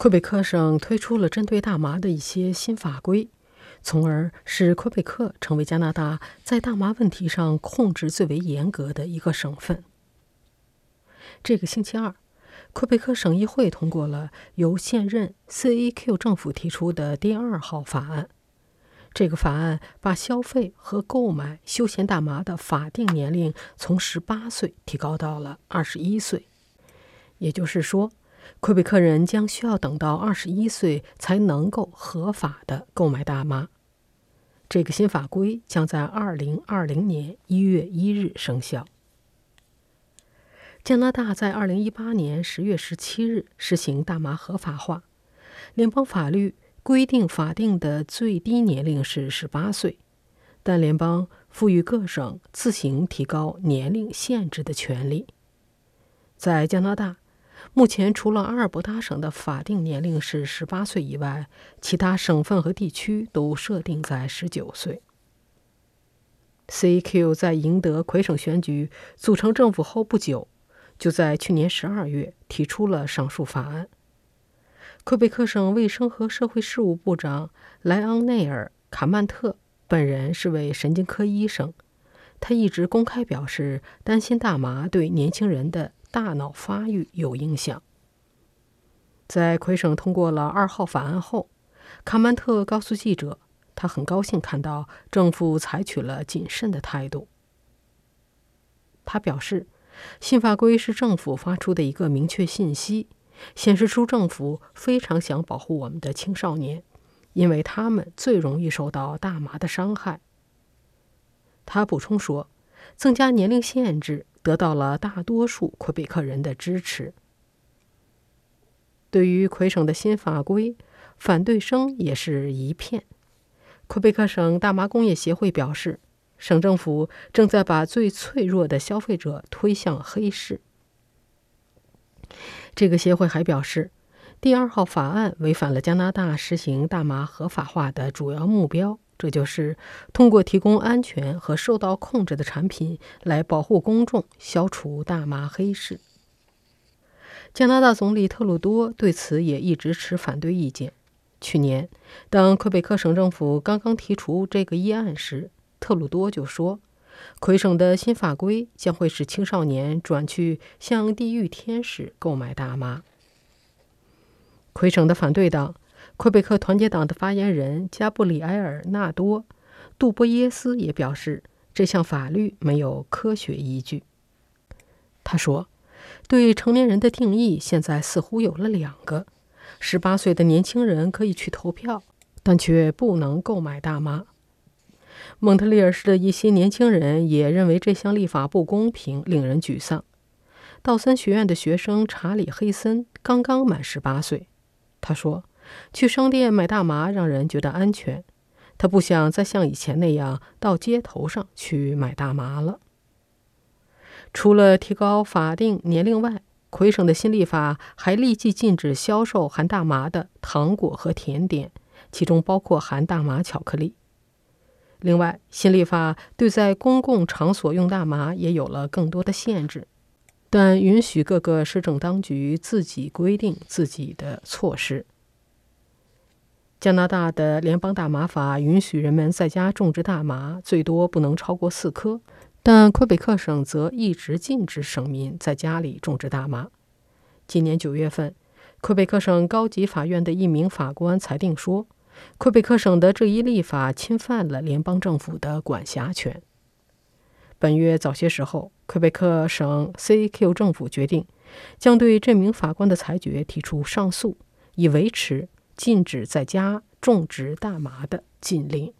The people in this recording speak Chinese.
魁北克省推出了针对大麻的一些新法规，从而使魁北克成为加拿大在大麻问题上控制最为严格的一个省份。这个星期二，魁北克省议会通过了由现任 CEQ 政府提出的第二号法案。这个法案把消费和购买休闲大麻的法定年龄从十八岁提高到了二十一岁，也就是说。魁北克人将需要等到二十一岁才能够合法的购买大麻。这个新法规将在二零二零年一月一日生效。加拿大在二零一八年十月十七日实行大麻合法化，联邦法律规定法定的最低年龄是十八岁，但联邦赋予各省自行提高年龄限制的权利。在加拿大。目前，除了阿尔伯达省的法定年龄是十八岁以外，其他省份和地区都设定在十九岁。CQ 在赢得魁省选举、组成政府后不久，就在去年十二月提出了上述法案。魁北克省卫生和社会事务部长莱昂内尔·卡曼特本人是位神经科医生，他一直公开表示担心大麻对年轻人的。大脑发育有影响。在魁省通过了二号法案后，卡曼特告诉记者，他很高兴看到政府采取了谨慎的态度。他表示，新法规是政府发出的一个明确信息，显示出政府非常想保护我们的青少年，因为他们最容易受到大麻的伤害。他补充说，增加年龄限制。得到了大多数魁北克人的支持。对于魁省的新法规，反对声也是一片。魁北克省大麻工业协会表示，省政府正在把最脆弱的消费者推向黑市。这个协会还表示，第二号法案违反了加拿大实行大麻合法化的主要目标。这就是通过提供安全和受到控制的产品来保护公众，消除大麻黑市。加拿大总理特鲁多对此也一直持反对意见。去年，当魁北克省政府刚刚提出这个议案时，特鲁多就说，魁省的新法规将会使青少年转去向地狱天使购买大麻。魁省的反对党。魁北克团结党的发言人加布里埃尔·纳多·杜波耶斯也表示，这项法律没有科学依据。他说：“对成年人的定义现在似乎有了两个：十八岁的年轻人可以去投票，但却不能购买大麻。”蒙特利尔市的一些年轻人也认为这项立法不公平，令人沮丧。道森学院的学生查理·黑森刚刚满十八岁，他说。去商店买大麻让人觉得安全，他不想再像以前那样到街头上去买大麻了。除了提高法定年龄外，魁省的新立法还立即禁止销售含大麻的糖果和甜点，其中包括含大麻巧克力。另外，新立法对在公共场所用大麻也有了更多的限制，但允许各个市政当局自己规定自己的措施。加拿大的联邦大麻法允许人们在家种植大麻，最多不能超过四颗，但魁北克省则一直禁止省民在家里种植大麻。今年九月份，魁北克省高级法院的一名法官裁定说，魁北克省的这一立法侵犯了联邦政府的管辖权。本月早些时候，魁北克省 CQ 政府决定将对这名法官的裁决提出上诉，以维持。禁止在家种植大麻的禁令。